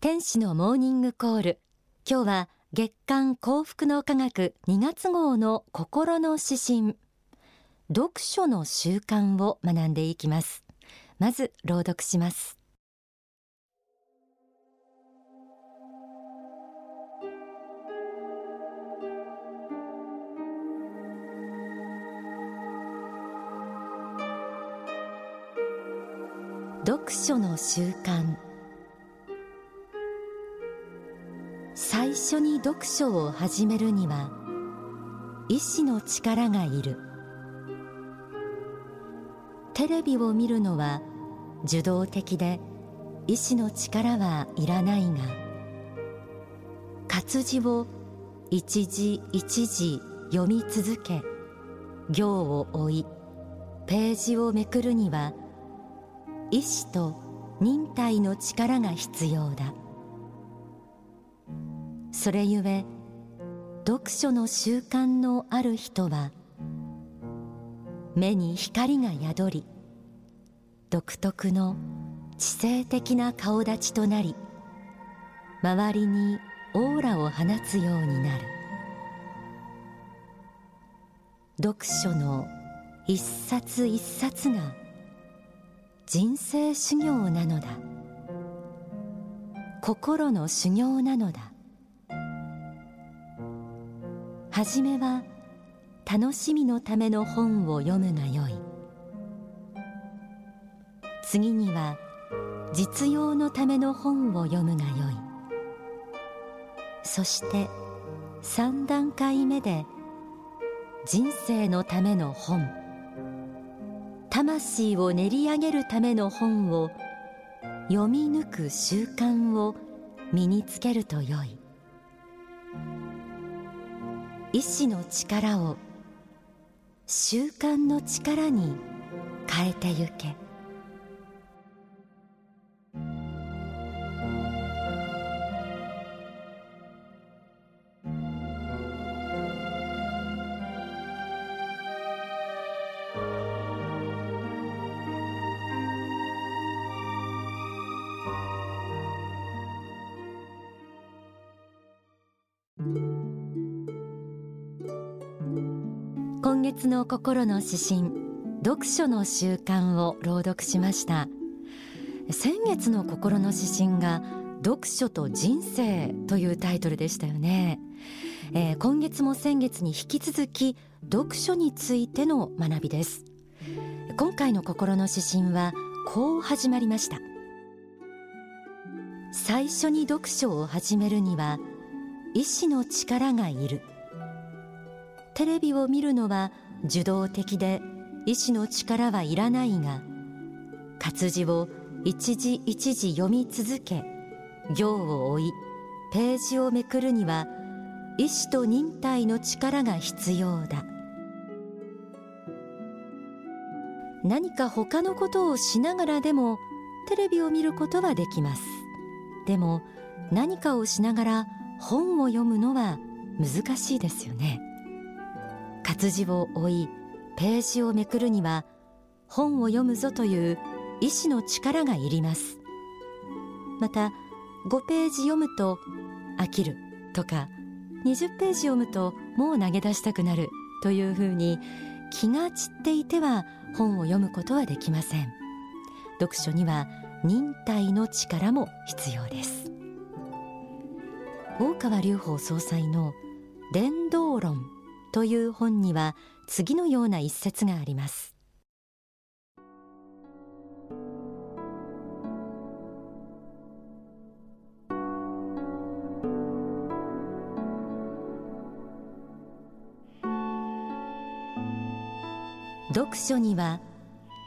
天使のモーニングコール。今日は月刊幸福の科学2月号の心の指針。読書の習慣を学んでいきます。まず朗読します。読書の習慣。最初に読書を始めるには意志の力がいる。テレビを見るのは受動的で意志の力はいらないが活字を一字一字読み続け行を追いページをめくるには意志と忍耐の力が必要だ。それゆえ読書の習慣のある人は目に光が宿り独特の知性的な顔立ちとなり周りにオーラを放つようになる。読書の一冊一冊が人生修行なのだ。心の修行なのだ。はじめは楽しみのための本を読むがよい。次には実用のための本を読むがよい。そして三段階目で人生のための本。魂を練り上げるための本を読み抜く習慣を身につけるとよい。意志の力を習慣の力に変えてゆけ。月の心の指針読書の習慣を朗読しました。先月の心の指針が読書と人生というタイトルでしたよね、えー、今月も先月に引き続き読書についての学びです。今回の心の指針はこう始まりました。最初に読書を始めるには意志の力がいる。テレビを見るのは受動的で意志の力はいらないが活字を一字一字読み続け行を追いページをめくるには意志と忍耐の力が必要だ。何か他のことをしながらでもテレビを見ることはできます。でも何かをしながら本を読むのは難しいですよね。活字を追いページをめくるには本を読むぞという意志の力がいります。また5ページ読むと飽きるとか20ページ読むともう投げ出したくなるというふうに気が散っていては本を読むことはできません。読書には忍耐の力も必要です。大川隆法総裁の伝道論。という本には次のような一節があります。読書には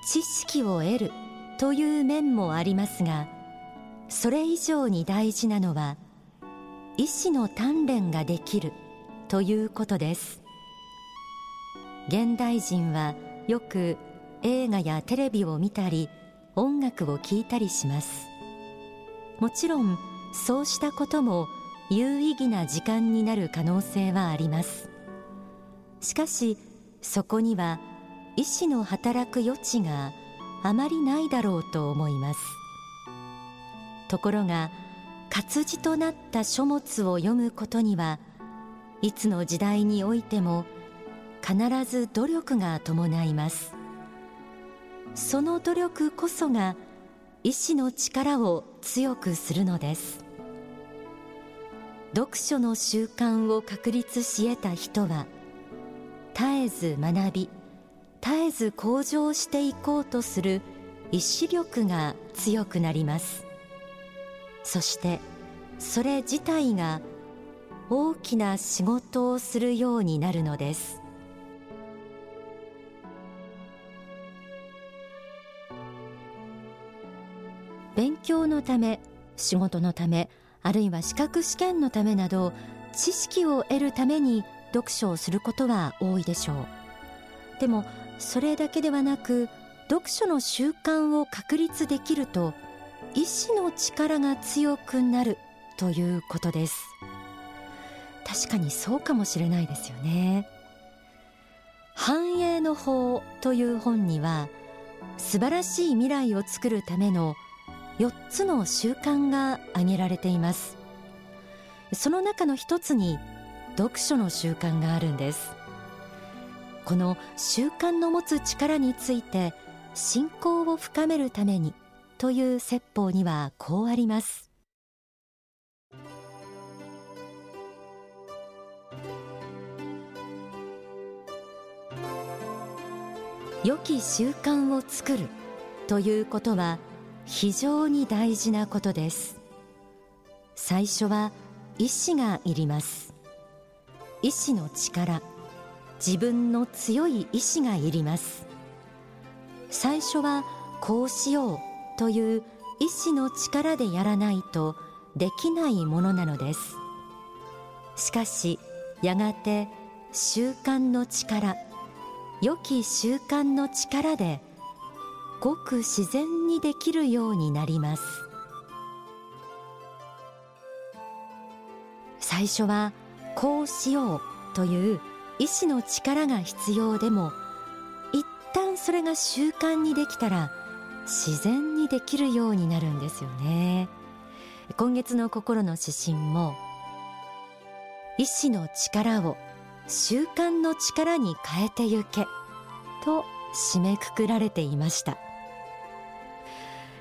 知識を得るという面もありますがそれ以上に大事なのは意志の鍛錬ができるということです。現代人はよく映画やテレビを見たり音楽を聴いたりします。もちろんそうしたことも有意義な時間になる可能性はあります。しかしそこには意志の働く余地があまりないだろうと思います。ところが活字となった書物を読むことにはいつの時代においても必ず努力が伴います。その努力こそが意志の力を強くするのです。読書の習慣を確立し得た人は絶えず学び絶えず向上していこうとする意志力が強くなります。そしてそれ自体が大きな仕事をするようになるのです。のため仕事のためあるいは資格試験のためなど知識を得るために読書をすることは多いでしょう。でもそれだけではなく読書の習慣を確立できると意志の力が強くなるということです。確かにそうかもしれないですよね。繁栄の法という本には素晴らしい未来を作るための4つの習慣が挙げられています。その中の一つに読書の習慣があるんです。この習慣の持つ力について信仰を深めるためにという説法にはこうあります。良き習慣を作るということは非常に大事なことです。最初は意志がいります。意志の力。自分の強い意志がいります。最初はこうしようという意志の力でやらないとできないものなのです。しかしやがて習慣の力良き習慣の力でごく自然にできるようになります。最初はこうしようという意志の力が必要でも一旦それが習慣にできたら自然にできるようになるんですよね。今月の心の指針も意志の力を習慣の力に変えてゆけと締めくくられていました。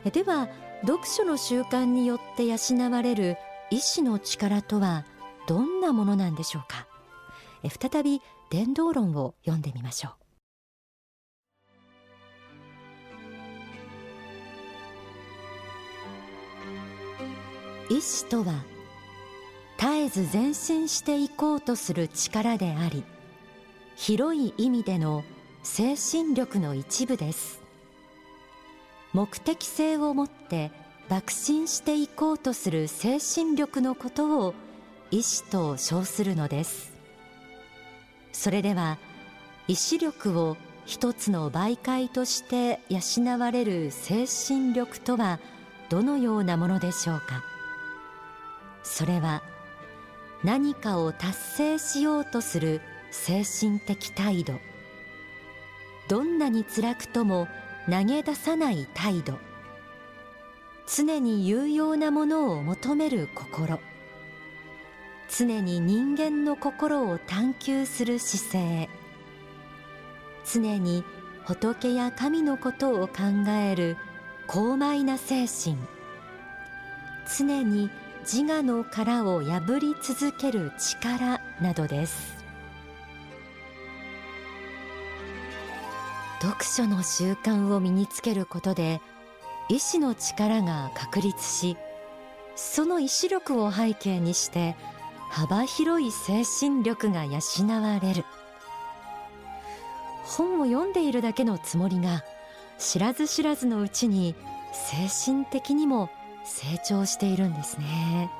では読書の習慣によって養われる意志の力とはどんなものなんでしょうか？再び伝道論を読んでみましょう。意志とは絶えず前進していこうとする力であり広い意味での精神力の一部です。目的性を持って爆心していこうとする精神力のことを意志と称するのです。それでは意志力を一つの媒介として養われる精神力とはどのようなものでしょうか。それは何かを達成しようとする精神的態度。どんなに辛くとも投げ出さない態度。常に有用なものを求める心。常に人間の心を探求する姿勢。常に仏や神のことを考える高邁な精神。常に自我の殻を破り続ける力などです。読書の習慣を身につけることで意志の力が確立しその意志力を背景にして幅広い精神力が養われる。本を読んでいるだけのつもりが知らず知らずのうちに精神的にも成長しているんですね。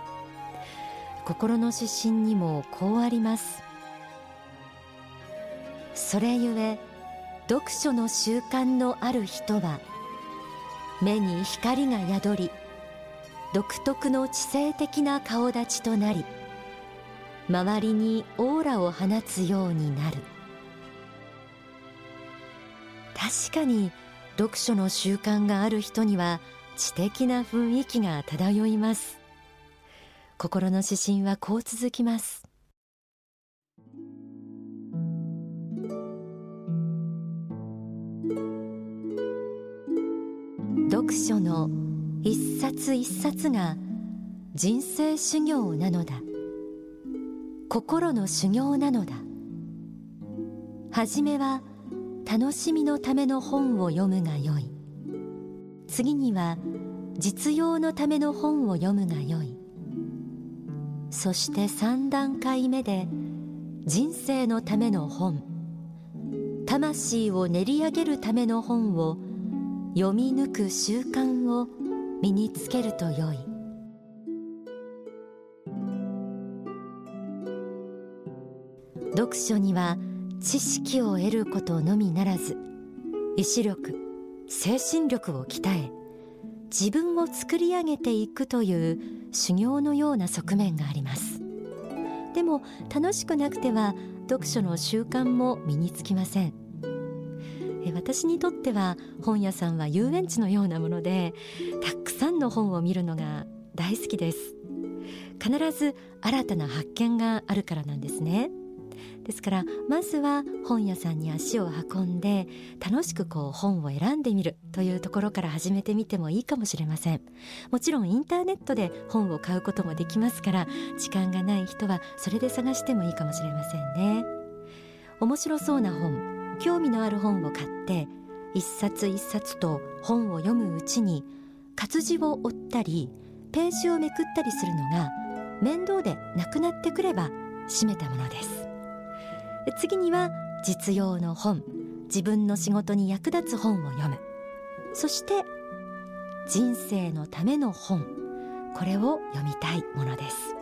心の指針にもこうあります。それゆえ読書の習慣のある人は目に光が宿り独特の知性的な顔立ちとなり周りにオーラを放つようになる。確かに読書の習慣がある人には知的な雰囲気が漂います。心の指針はこう続きます。読書の一冊一冊が人生修行なのだ。心の修行なのだ。はじめは楽しみのための本を読むがよい。次には実用のための本を読むがよい。そして3段階目で人生のための本。魂を練り上げるための本を読み抜く習慣を身につけるとよい。読書には知識を得ることのみならず意志力精神力を鍛え自分を作り上げていくという修行のような側面があります。でも楽しくなくては読書の習慣も身につきません。私にとっては本屋さんは遊園地のようなものでたくさんの本を見るのが大好きです。必ず新たな発見があるからなんですね。ですからまずは本屋さんに足を運んで楽しくこう本を選んでみるというところから始めてみてもいいかもしれません。もちろんインターネットで本を買うこともできますから時間がない人はそれで探してもいいかもしれませんね。面白そうな本興味のある本を買って一冊一冊と本を読むうちに活字を追ったりページをめくったりするのが面倒でなくなってくれば閉めたものです。次には実用の本自分の仕事に役立つ本を読む。そして人生のための本これを読みたいものです。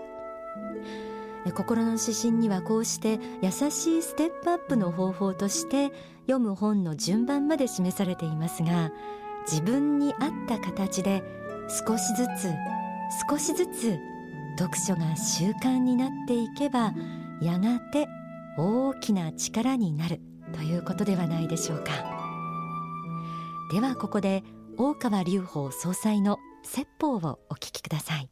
心の指針にはこうして優しいステップアップの方法として読む本の順番まで示されていますが自分に合った形で少しずつ少しずつ読書が習慣になっていけばやがて大きな力になるということではないでしょうか。ではここで大川隆法総裁の説法をお聞きください。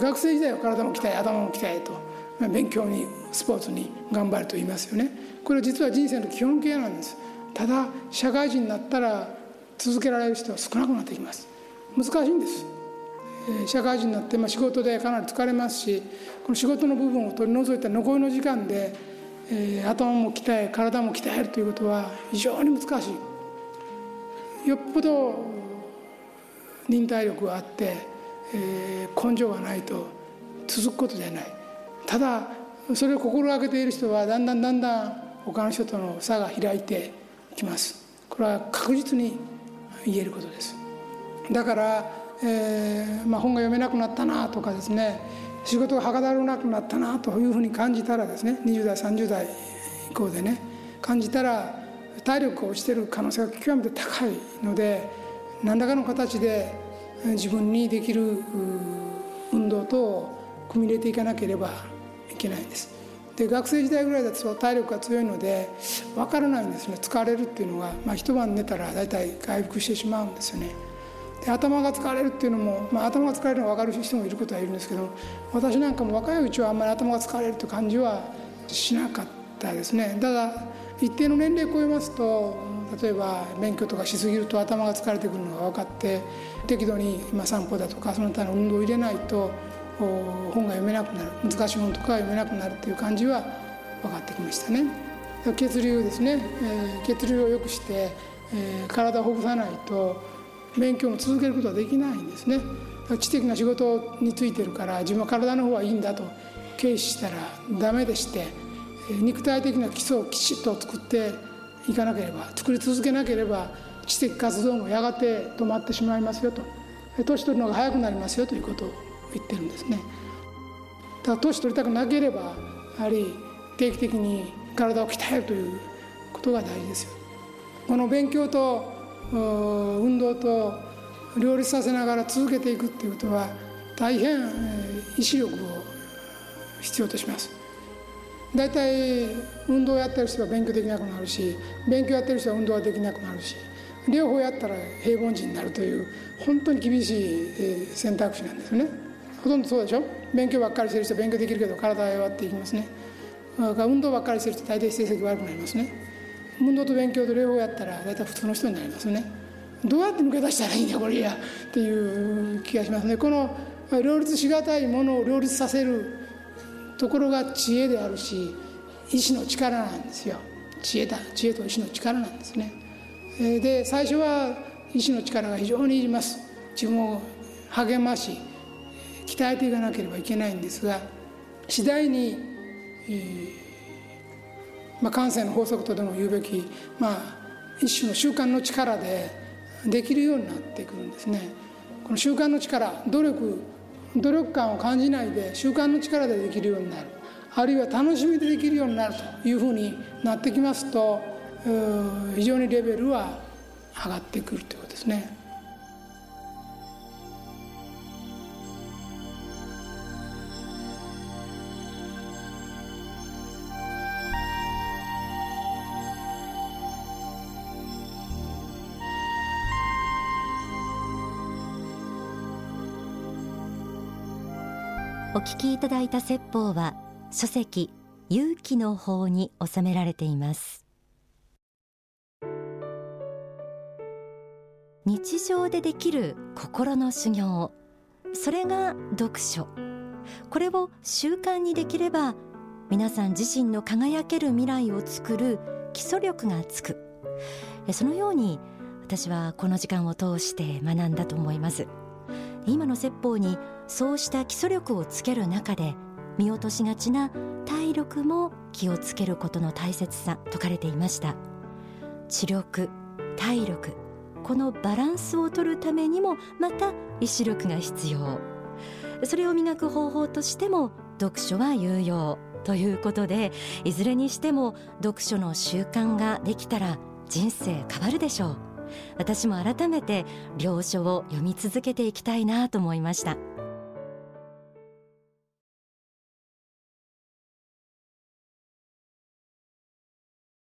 学生時代は体も鍛え頭も鍛えと勉強にスポーツに頑張ると言いますよね。これは実は人生の基本形なんです。ただ社会人になったら続けられる人は少なくなってきます。難しいんです。社会人になって、まあ、仕事でかなり疲れますしこの仕事の部分を取り除いた残りの時間で、えー、頭も鍛え体も鍛えるということは非常に難しい。よっぽど忍耐力があってえー、根性がないと続くことじゃない。ただそれを心がけている人はだんだんだんだん他の人との差が開いてきます。これは確実に言えることです。だから、えーまあ、本が読めなくなったなとかですね仕事がはかどらなくなったなというふうに感じたらですね20代30代以降でね感じたら体力が落ちてる可能性が極めて高いので何らかの形で自分にできる運動等を組み入れていかなければいけないです。で学生時代ぐらいだと体力が強いので分からないんですね。疲れるっていうのが、まあ、一晩寝たら大体回復してしまうんですよね。で頭が疲れるっていうのも、まあ、頭が疲れるのが分かる人もいることはいるんですけど私なんかも若いうちはあんまり頭が疲れるという感じはしなかったですね。ただ一定の年齢を超えますと例えば勉強とかしすぎると頭が疲れてくるのが分かって適度に散歩だとかその他の運動を入れないと本が読めなくなる難しい本とかが読めなくなるっていう感じは分かってきましたね。血流ですね、え、血流を良くして、え、体をほぐさないと勉強も続けることはできないんですね。知的な仕事についてるから自分は体の方はいいんだと軽視したらダメでして肉体的な基礎をきちっと作っていかなければ作り続けなければ知的活動もやがて止まってしまいますよと。年取るのが早くなりますよということを言ってるんですね。だ年取りたくなければやはり定期的に体を鍛えるということが大事ですよ。この勉強と運動と両立させながら続けていくっていうことは大変意志力を必要とします。大体運動やってる人は勉強できなくなるし勉強やってる人は運動はできなくなるし両方やったら平凡人になるという本当に厳しい選択肢なんですね。ほとんどそうでしょ？勉強ばっかりしてる人は勉強できるけど体は弱っていきますね。運動ばっかりしてる人大体成績悪くなりますね。運動と勉強と両方やったら大体普通の人になりますね。どうやって抜け出したらいいんだこれや。っていう気がしますね。この両立しがたいものを両立させるところが知恵であるし意志の力なんですよ。知恵だ知恵と意志の力なんですね。で最初は意志の力が非常にいります。自分を励まし鍛えていかなければいけないんですが次第に、えーまあ、感性の法則とでも言うべき、まあ、一種の習慣の力でできるようになってくるんですね。この習慣の力努力努力感を感じないで習慣の力でできるようになるあるいは楽しみでできるようになるというふうになってきますと非常にレベルは上がってくるということですね。お聞きいただいた説法は書籍勇気の法に収められています。日常でできる心の修行それが読書。これを習慣にできれば皆さん自身の輝ける未来を作る基礎力がつく。そのように私はこの時間を通して学んだと思います。今の説法にそうした基礎力をつける中で見落としがちな体力も気をつけることの大切さ説かれていました。知力体力このバランスを取るためにもまた意志力が必要。それを磨く方法としても読書は有用ということでいずれにしても読書の習慣ができたら人生変わるでしょう。私も改めて領書を読み続けていきたいなと思いました。